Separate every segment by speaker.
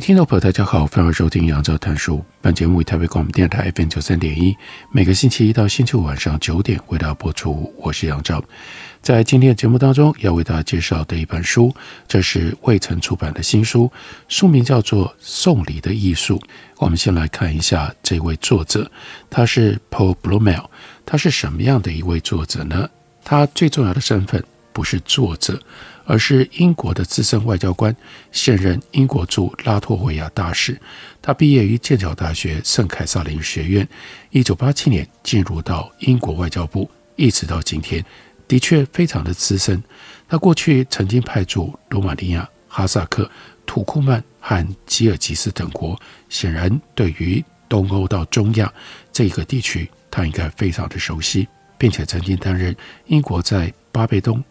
Speaker 1: 听众朋友，大家好，欢迎收听杨照谈书。本节目为台北广播电台 FM 九三点一，每个星期一到星期五晚上九点为大家播出。我是杨照，在今天的节目当中要为大家介绍的一本书，这是未曾出版的新书，书名叫做《送礼的艺术》。我们先来看一下这位作者，他是 Paul Blomel 他是什么样的一位作者呢？他最重要的身份不是作者。而是英国的资深外交官，现任英国驻拉脱维亚大使。他毕业于剑桥大学圣凯撒林学院，一九八七年进入到英国外交部，一直到今天，的确非常的资深。他过去曾经派驻罗马尼亚、哈萨克、土库曼和吉尔吉斯等国，显然对于东欧到中亚这个地区，他应该非常的熟悉，并且曾经担任英国在巴贝东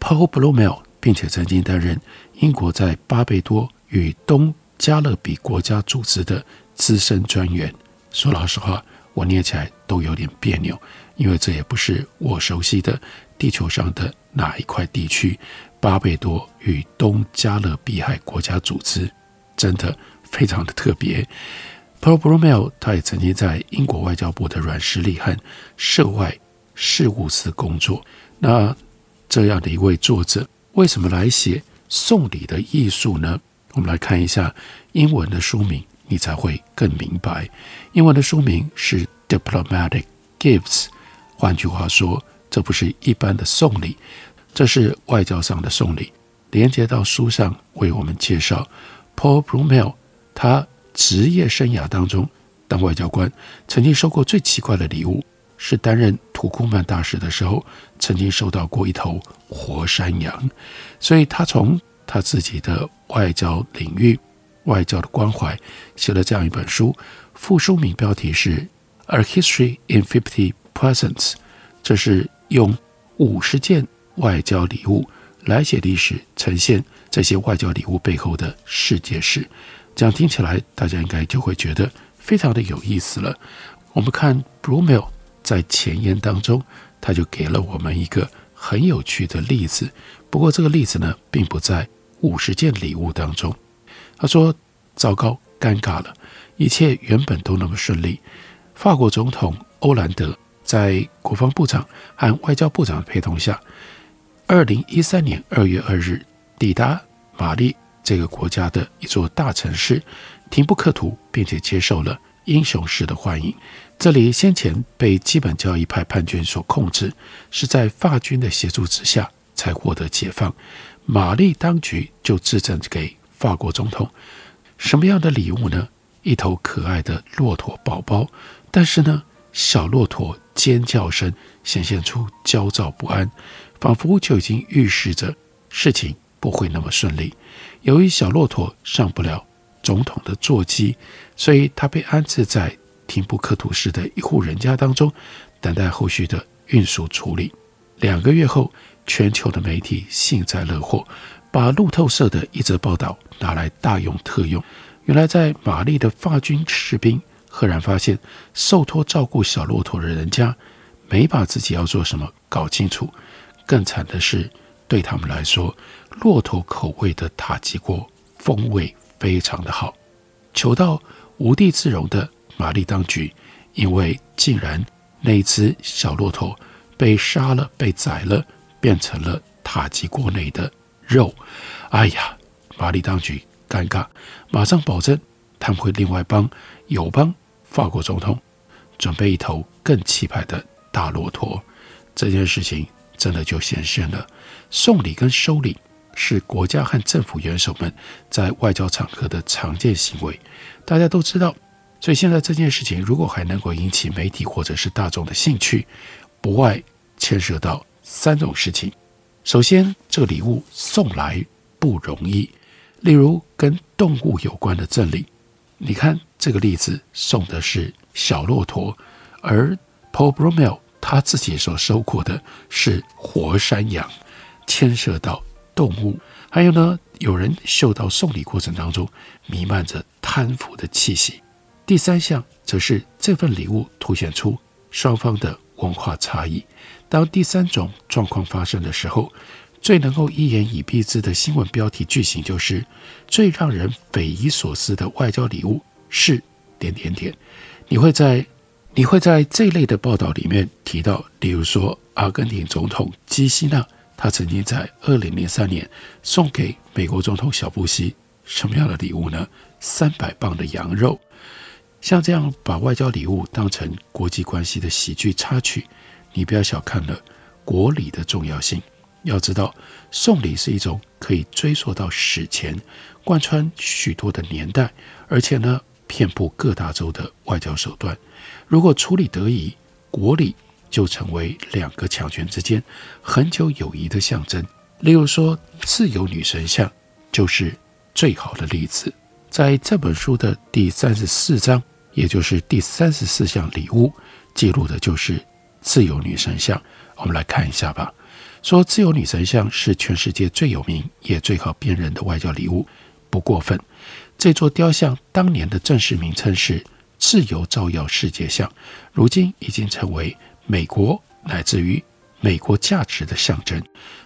Speaker 1: Paul Bloomel 并且曾经担任英国在巴贝多与东加勒比国家组织的资深专员。说老实话，我念起来都有点别扭，因为这也不是我熟悉的地球上的哪一块地区。巴贝多与东加勒比海国家组织真的非常的特别。Paul Bloomel 他也曾经在英国外交部的软实力和涉外事务司工作。那这样的一位作者。为什么来写送礼的艺术呢？我们来看一下英文的书名，你才会更明白。英文的书名是《Diplomatic Gifts》，换句话说，这不是一般的送礼，这是外交上的送礼。连接到书上为我们介绍，Paul Brumel，他职业生涯当中当外交官，曾经收过最奇怪的礼物。是担任土库曼大使的时候，曾经收到过一头活山羊，所以他从他自己的外交领域、外交的关怀，写了这样一本书。副书名标题是《A History in Fifty Presents》，这是用五十件外交礼物来写历史，呈现这些外交礼物背后的世界史。这样听起来，大家应该就会觉得非常的有意思了。我们看 Bloomel。在前言当中，他就给了我们一个很有趣的例子。不过，这个例子呢，并不在五十件礼物当中。他说：“糟糕，尴尬了，一切原本都那么顺利。法国总统欧兰德在国防部长和外交部长的陪同下，二零一三年二月二日抵达马利这个国家的一座大城市廷布克图，并且接受了英雄式的欢迎。”这里先前被基本教义派叛军所控制，是在法军的协助之下才获得解放。玛丽当局就致赠给法国总统什么样的礼物呢？一头可爱的骆驼宝宝。但是呢，小骆驼尖叫声显现出焦躁不安，仿佛就已经预示着事情不会那么顺利。由于小骆驼上不了总统的座机，所以他被安置在。廷布克图市的一户人家当中，等待后续的运输处理。两个月后，全球的媒体幸灾乐祸，把路透社的一则报道拿来大用特用。原来，在马利的法军士兵赫然发现，受托照顾小骆驼的人家没把自己要做什么搞清楚。更惨的是，对他们来说，骆驼口味的塔吉锅风味非常的好，求到无地自容的。马利当局因为竟然那只小骆驼被杀了、被宰了，变成了塔吉国内的肉。哎呀，马利当局尴尬，马上保证他们会另外帮友邦法国总统准备一头更气派的大骆驼。这件事情真的就显现了，送礼跟收礼是国家和政府元首们在外交场合的常见行为。大家都知道。所以现在这件事情如果还能够引起媒体或者是大众的兴趣，不外牵涉到三种事情：首先，这个礼物送来不容易。例如，跟动物有关的赠礼，你看这个例子送的是小骆驼，而 Paul Bromell 他自己所收获的是活山羊，牵涉到动物。还有呢，有人嗅到送礼过程当中弥漫着贪腐的气息。第三项则是这份礼物凸显出双方的文化差异。当第三种状况发生的时候，最能够一言以蔽之的新闻标题句型就是：最让人匪夷所思的外交礼物是点点点。你会在你会在这类的报道里面提到，例如说阿根廷总统基希纳，他曾经在二零零三年送给美国总统小布希什么样的礼物呢？三百磅的羊肉。像这样把外交礼物当成国际关系的喜剧插曲，你不要小看了国礼的重要性。要知道，送礼是一种可以追溯到史前、贯穿许多的年代，而且呢，遍布各大洲的外交手段。如果处理得宜，国礼就成为两个强权之间恒久友谊的象征。例如说，自由女神像就是最好的例子。在这本书的第三十四章。也就是第三十四项礼物，记录的就是自由女神像。我们来看一下吧。说自由女神像是全世界最有名也最好辨认的外交礼物，不过分。这座雕像当年的正式名称是自由照耀世界像，如今已经成为美国乃至于美国价值的象征。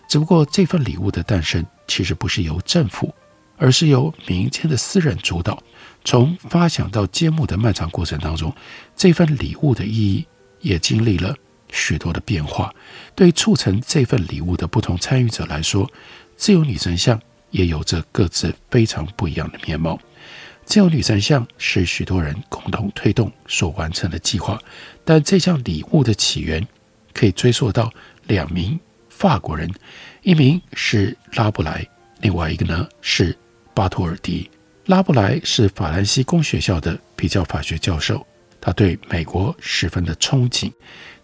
Speaker 1: 只不过这份礼物的诞生其实不是由政府，而是由民间的私人主导。从发想到揭幕的漫长过程当中，这份礼物的意义也经历了许多的变化。对促成这份礼物的不同参与者来说，自由女神像也有着各自非常不一样的面貌。自由女神像是许多人共同推动所完成的计划，但这项礼物的起源可以追溯到两名法国人，一名是拉布莱，另外一个呢是巴托尔迪。拉布莱是法兰西公学校的比较法学教授，他对美国十分的憧憬。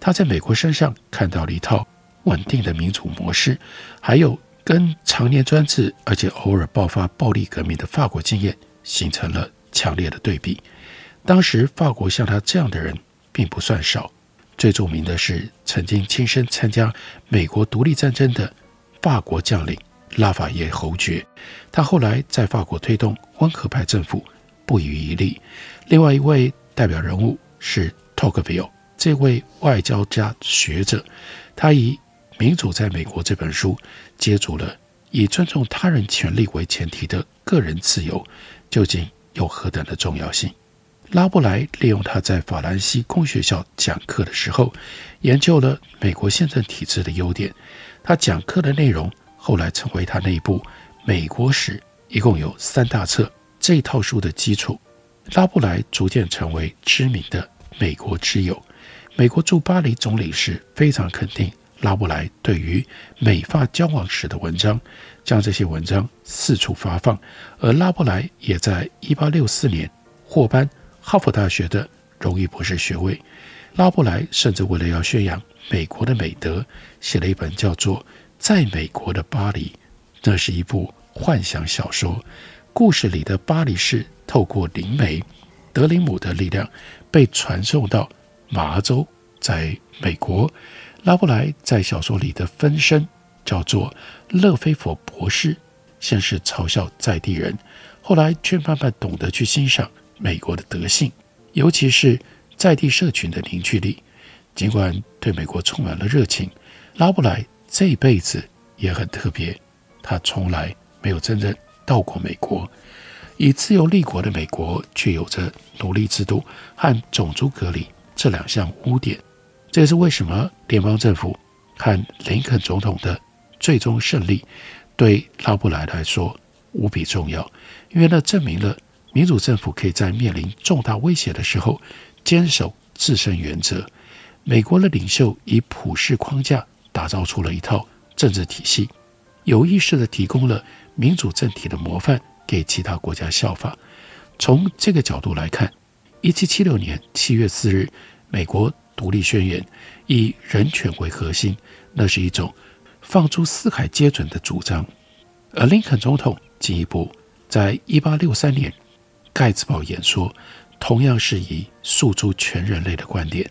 Speaker 1: 他在美国身上看到了一套稳定的民主模式，还有跟常年专制而且偶尔爆发暴力革命的法国经验形成了强烈的对比。当时法国像他这样的人并不算少，最著名的是曾经亲身参加美国独立战争的法国将领。拉法叶侯爵，他后来在法国推动温和派政府，不遗余力。另外一位代表人物是托克维尔，这位外交家学者，他以《民主在美国》这本书，接触了以尊重他人权利为前提的个人自由究竟有何等的重要性。拉布莱利用他在法兰西公学校讲课的时候，研究了美国宪政体制的优点。他讲课的内容。后来成为他那一部《美国史》，一共有三大册这一套书的基础。拉布莱逐渐成为知名的美国之友。美国驻巴黎总领事非常肯定拉布莱对于美法交往史的文章，将这些文章四处发放。而拉布莱也在1864年获颁哈佛大学的荣誉博士学位。拉布莱甚至为了要宣扬美国的美德，写了一本叫做。在美国的巴黎，这是一部幻想小说。故事里的巴黎市透过灵媒德林姆的力量被传送到麻州，在美国。拉布莱在小说里的分身叫做勒菲佛博士，先是嘲笑在地人，后来却慢慢懂得去欣赏美国的德性，尤其是在地社群的凝聚力。尽管对美国充满了热情，拉布莱。这一辈子也很特别，他从来没有真正到过美国。以自由立国的美国，却有着奴隶制度和种族隔离这两项污点。这也是为什么联邦政府和林肯总统的最终胜利对拉布莱来说无比重要，因为那证明了民主政府可以在面临重大威胁的时候坚守自身原则。美国的领袖以普世框架。打造出了一套政治体系，有意识地提供了民主政体的模范给其他国家效法。从这个角度来看，一七七六年七月四日，美国独立宣言以人权为核心，那是一种放诸四海皆准的主张。而林肯总统进一步在一八六三年盖茨堡演说，同样是以诉诸全人类的观点，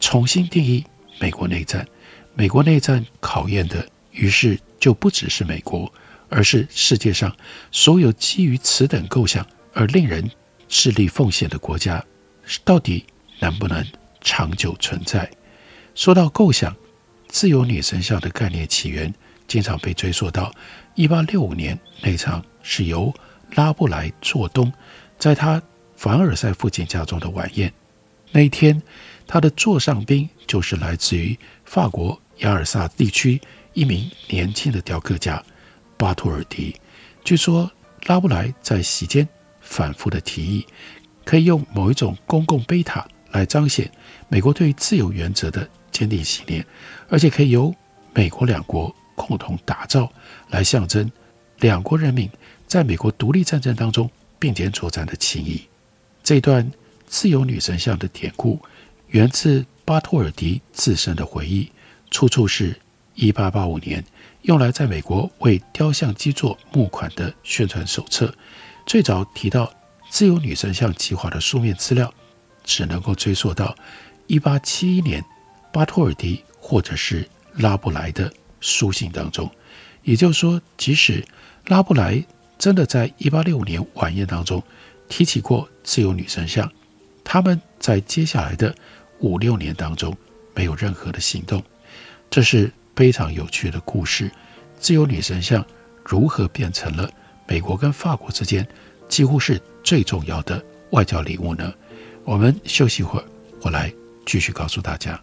Speaker 1: 重新定义美国内战。美国内战考验的，于是就不只是美国，而是世界上所有基于此等构想而令人致力奉献的国家，到底能不能长久存在？说到构想，自由女神像的概念起源，经常被追溯到一八六五年那场是由拉布莱做东，在他凡尔赛附近家中的晚宴。那一天，他的座上宾就是来自于法国雅尔萨地区一名年轻的雕刻家巴托尔迪。据说拉布莱在席间反复的提议，可以用某一种公共碑塔来彰显美国对自由原则的坚定信念，而且可以由美国两国共同打造，来象征两国人民在美国独立战争当中并肩作战的情谊。这段自由女神像的典故源自巴托尔迪自身的回忆，出处是1885年用来在美国为雕像基座募款的宣传手册。最早提到自由女神像计划的书面资料，只能够追溯到1871年。巴托尔迪或者是拉布莱的书信当中，也就是说，即使拉布莱真的在1865年晚宴当中提起过自由女神像，他们在接下来的五六年当中没有任何的行动。这是非常有趣的故事。自由女神像如何变成了美国跟法国之间几乎是最重要的外交礼物呢？我们休息一会儿，我来继续告诉大家。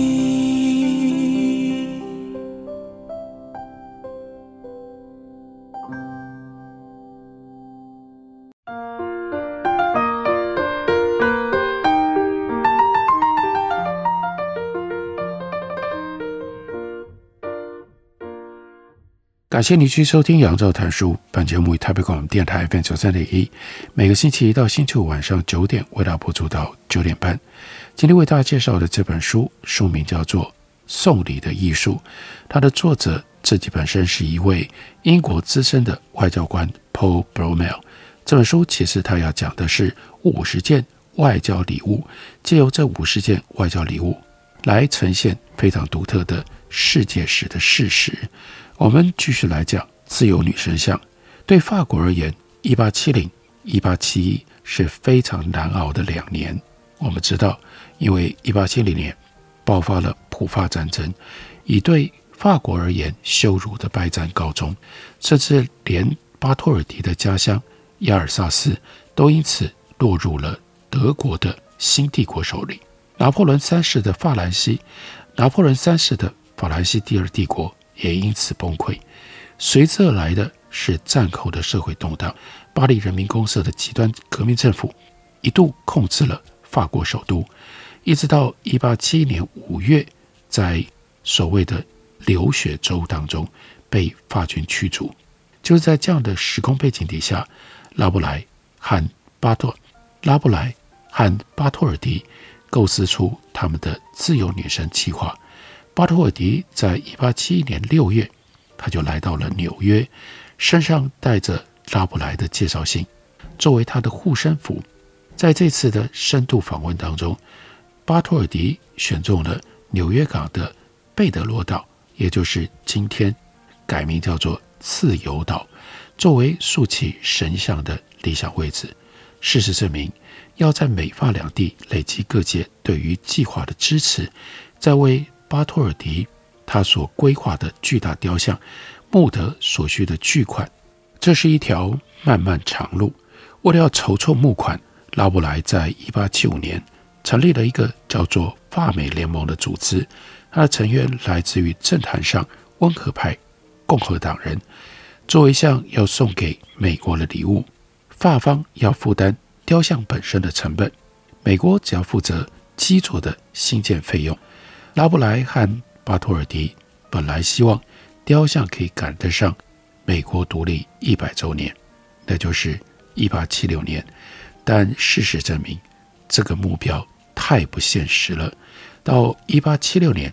Speaker 1: 感谢你继续收听《杨照谈书》。本节目以台北广播电台 FM 九三点一，每个星期一到星期五晚上九点为大家播出到九点半。今天为大家介绍的这本书，书名叫做《送礼的艺术》，它的作者自己本身是一位英国资深的外交官 Paul Bromel。这本书其实他要讲的是五十件外交礼物，借由这五十件外交礼物来呈现非常独特的世界史的事实。我们继续来讲自由女神像。对法国而言，一八七零、一八七一是非常难熬的两年。我们知道，因为一八七零年爆发了普法战争，以对法国而言羞辱的败战告终，甚至连巴托尔迪的家乡亚尔萨斯都因此落入了德国的新帝国手里。拿破仑三世的法兰西，拿破仑三世的法兰西第二帝国。也因此崩溃，随之而来的是战后的社会动荡。巴黎人民公社的极端革命政府一度控制了法国首都，一直到一八七一年五月，在所谓的流血州当中被法军驱逐。就是在这样的时空背景底下，拉布莱和巴托拉布莱和巴托尔迪构思出他们的自由女神计划。巴托尔迪在一八七一年六月，他就来到了纽约，身上带着拉布莱的介绍信，作为他的护身符。在这次的深度访问当中，巴托尔迪选中了纽约港的贝德罗岛，也就是今天改名叫做自由岛，作为竖起神像的理想位置。事实证明，要在美法两地累积各界对于计划的支持，在为巴托尔迪他所规划的巨大雕像募得所需的巨款，这是一条漫漫长路。为了要筹措募款，拉布莱在一八七五年成立了一个叫做法美联盟的组织，他的成员来自于政坛上温和派共和党人。作为一项要送给美国的礼物，法方要负担雕像本身的成本，美国只要负责基座的兴建费用。拉布莱和巴托尔迪本来希望雕像可以赶得上美国独立一百周年，那就是一八七六年。但事实证明，这个目标太不现实了。到一八七六年，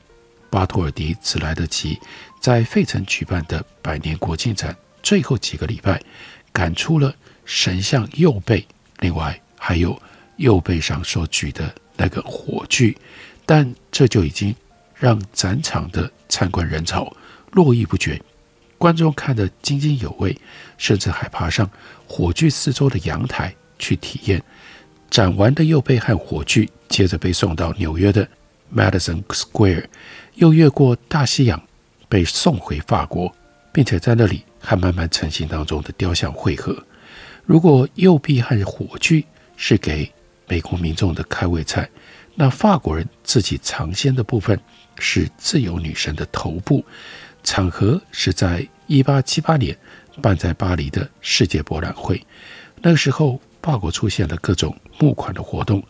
Speaker 1: 巴托尔迪只来得及在费城举办的百年国庆展最后几个礼拜赶出了神像右背，另外还有右背上所举的那个火炬。但这就已经让展场的参观人潮络绎不绝，观众看得津津有味，甚至还爬上火炬四周的阳台。去体验展完的右背和火炬，接着被送到纽约的 Madison Square，又越过大西洋被送回法国，并且在那里和慢慢成型当中的雕像汇合。如果右臂和火炬是给美国民众的开胃菜，那法国人自己尝鲜的部分是自由女神的头部。场合是在一八七八年办在巴黎的世界博览会，那个时候。法国出现了各种募款的活动，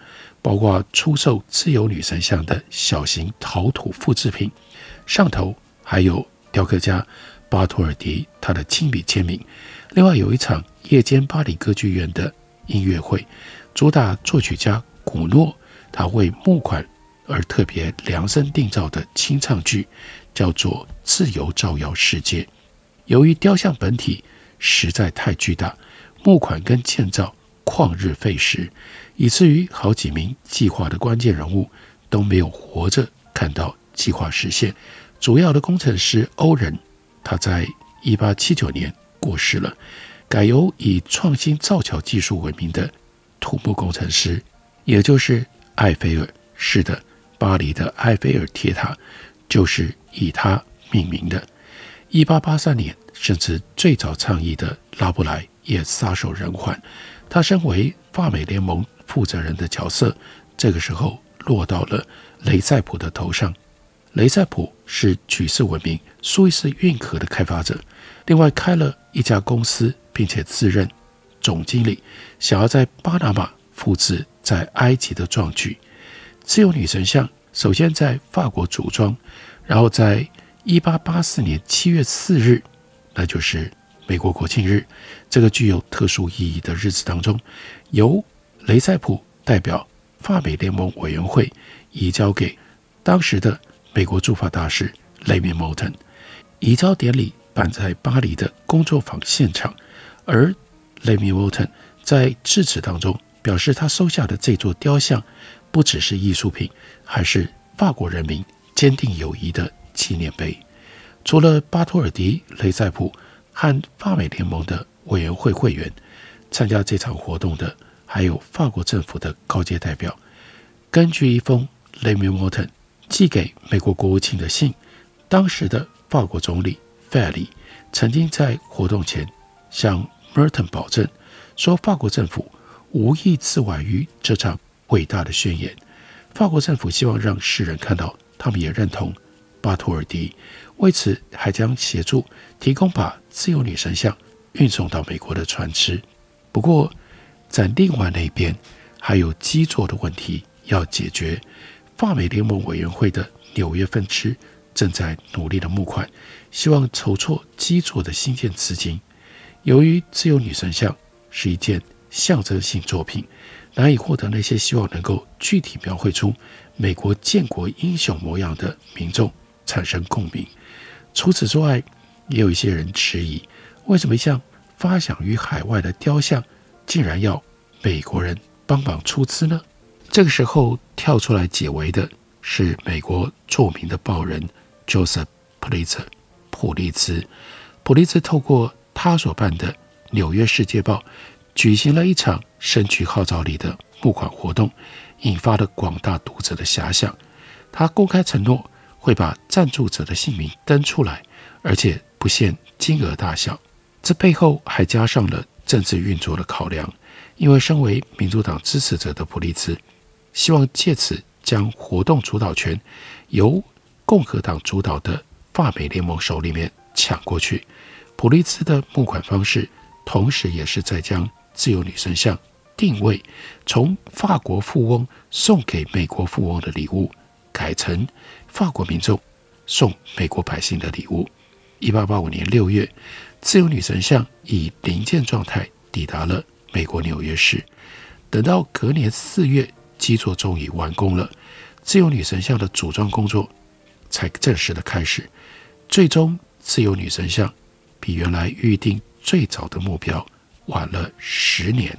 Speaker 1: 包括出售自由女神像的小型陶土复制品，上头还有雕刻家巴托尔迪他的亲笔签名。另外有一场夜间巴黎歌剧院的音乐会，主打作曲家古诺他为募款而特别量身定造的清唱剧，叫做《自由照耀世界》。由于雕像本体实在太巨大，募款跟建造。旷日费时，以至于好几名计划的关键人物都没有活着看到计划实现。主要的工程师欧仁，他在一八七九年过世了，改由以创新造桥技术闻名的土木工程师，也就是埃菲尔。是的，巴黎的埃菲尔铁塔就是以他命名的。一八八三年，甚至最早倡议的拉布莱也撒手人寰。他身为法美联盟负责人的角色，这个时候落到了雷塞普的头上。雷塞普是举世闻名苏伊士运河的开发者，另外开了一家公司，并且自任总经理，想要在巴拿马复制在埃及的壮举。自由女神像首先在法国组装，然后在一八八四年七月四日，那就是。美国国庆日，这个具有特殊意义的日子当中，由雷塞普代表法美联盟委员会移交给当时的美国驻法大使雷米莫特。移交典礼办在巴黎的工作坊现场，而雷米莫特在致辞当中表示，他收下的这座雕像不只是艺术品，还是法国人民坚定友谊的纪念碑。除了巴托尔迪、雷塞普。和法美联盟的委员会会员参加这场活动的，还有法国政府的高阶代表。根据一封雷米莫特寄给美国国务卿的信，当时的法国总理费里曾经在活动前向 Merton 保证说，法国政府无意自崴于这场伟大的宣言。法国政府希望让世人看到，他们也认同巴托尔迪。为此，还将协助提供把自由女神像运送到美国的船只。不过，在另外那边，还有基座的问题要解决。法美联盟委员会的纽约分支正在努力的募款，希望筹措基座的兴建资金。由于自由女神像是一件象征性作品，难以获得那些希望能够具体描绘出美国建国英雄模样的民众产生共鸣。除此之外，也有一些人质疑，为什么像发祥于海外的雕像，竟然要美国人帮忙出资呢？这个时候跳出来解围的是美国著名的报人 Joseph Pulitzer 普利兹。普利兹透过他所办的《纽约世界报》举行了一场深具号召力的募款活动，引发了广大读者的遐想。他公开承诺会把赞助者的姓名登出来，而且不限金额大小。这背后还加上了政治运作的考量，因为身为民主党支持者的普利兹。希望借此将活动主导权由共和党主导的法美联盟手里面抢过去。普利兹的募款方式，同时也是在将自由女神像定位从法国富翁送给美国富翁的礼物，改成法国民众送美国百姓的礼物。一八八五年六月，自由女神像以零件状态抵达了美国纽约市。等到隔年四月。基座终于完工了，自由女神像的组装工作才正式的开始。最终，自由女神像比原来预定最早的目标晚了十年，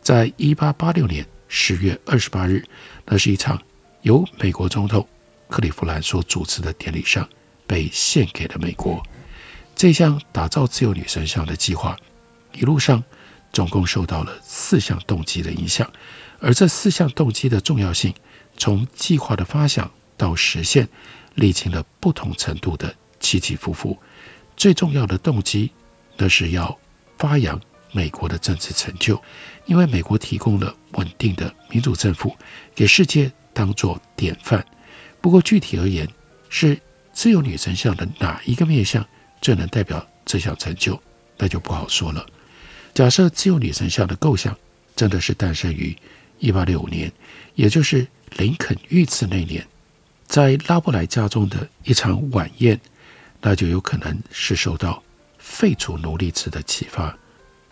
Speaker 1: 在一八八六年十月二十八日，那是一场由美国总统克利夫兰所主持的典礼上被献给了美国。这项打造自由女神像的计划，一路上总共受到了四项动机的影响。而这四项动机的重要性，从计划的发想到实现，历经了不同程度的起起伏伏。最重要的动机，那是要发扬美国的政治成就，因为美国提供了稳定的民主政府，给世界当做典范。不过具体而言，是自由女神像的哪一个面向最能代表这项成就，那就不好说了。假设自由女神像的构想真的是诞生于。一八六五年，也就是林肯遇刺那年，在拉布莱家中的一场晚宴，那就有可能是受到废除奴隶制的启发。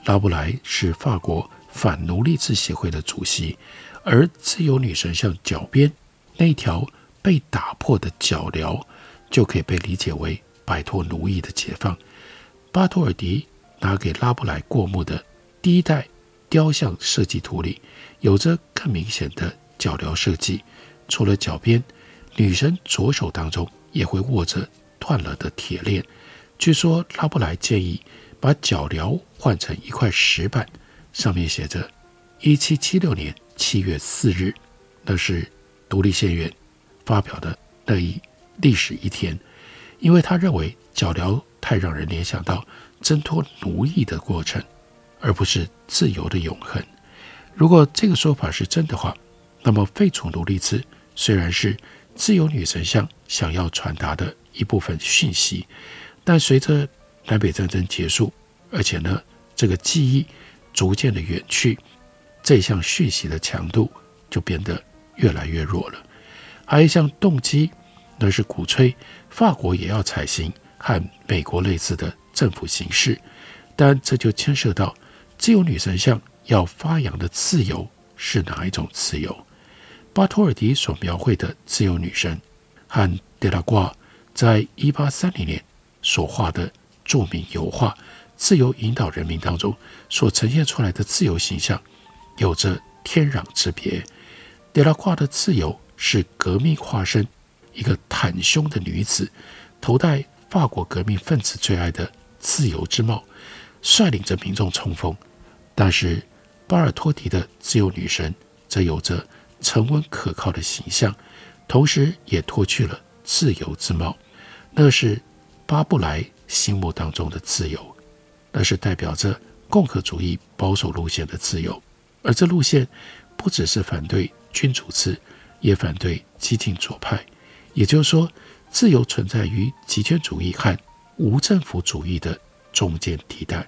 Speaker 1: 拉布莱是法国反奴隶制协会的主席，而自由女神像脚边那条被打破的脚镣，就可以被理解为摆脱奴役的解放。巴托尔迪拿给拉布莱过目的第一代雕像设计图里，有着更明显的脚镣设计，除了脚边，女神左手当中也会握着断了的铁链。据说拉布莱建议把脚镣换成一块石板，上面写着“一七七六年七月四日”，那是独立宣言发表的那一历史一天，因为他认为脚镣太让人联想到挣脱奴役的过程，而不是自由的永恒。如果这个说法是真的话，那么废除奴隶制虽然是自由女神像想要传达的一部分讯息，但随着南北战争结束，而且呢，这个记忆逐渐的远去，这项讯息的强度就变得越来越弱了。还有一项动机，那是鼓吹法国也要采行和美国类似的政府形式，但这就牵涉到自由女神像。要发扬的自由是哪一种自由？巴托尔迪所描绘的自由女神和德拉瓜在一八三零年所画的著名油画《自由引导人民》当中所呈现出来的自由形象有着天壤之别。德拉挂的自由是革命化身，一个袒胸的女子，头戴法国革命分子最爱的自由之帽，率领着民众冲锋，但是。巴尔托迪的自由女神则有着沉稳可靠的形象，同时也脱去了自由之帽。那是巴布莱心目当中的自由，那是代表着共和主义保守路线的自由。而这路线不只是反对君主制，也反对激进左派。也就是说，自由存在于极权主义和无政府主义的中间地带。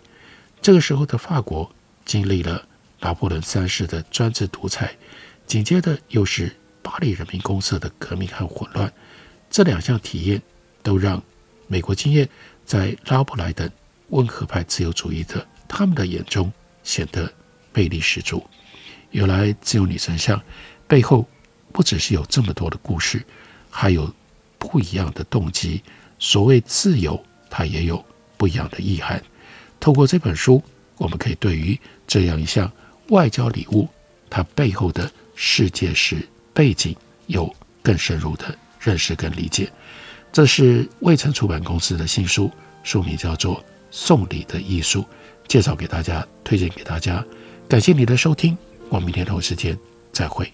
Speaker 1: 这个时候的法国经历了。拿破仑三世的专制独裁，紧接着又是巴黎人民公社的革命和混乱，这两项体验都让美国经验在拉布莱等温和派自由主义者他们的眼中显得魅力十足。原来自由女神像背后不只是有这么多的故事，还有不一样的动机。所谓自由，它也有不一样的意涵。透过这本书，我们可以对于这样一项外交礼物，它背后的世界史背景有更深入的认识跟理解。这是未曾出版公司的新书，书名叫做《送礼的艺术》，介绍给大家，推荐给大家。感谢你的收听，我们明天同一时间再会。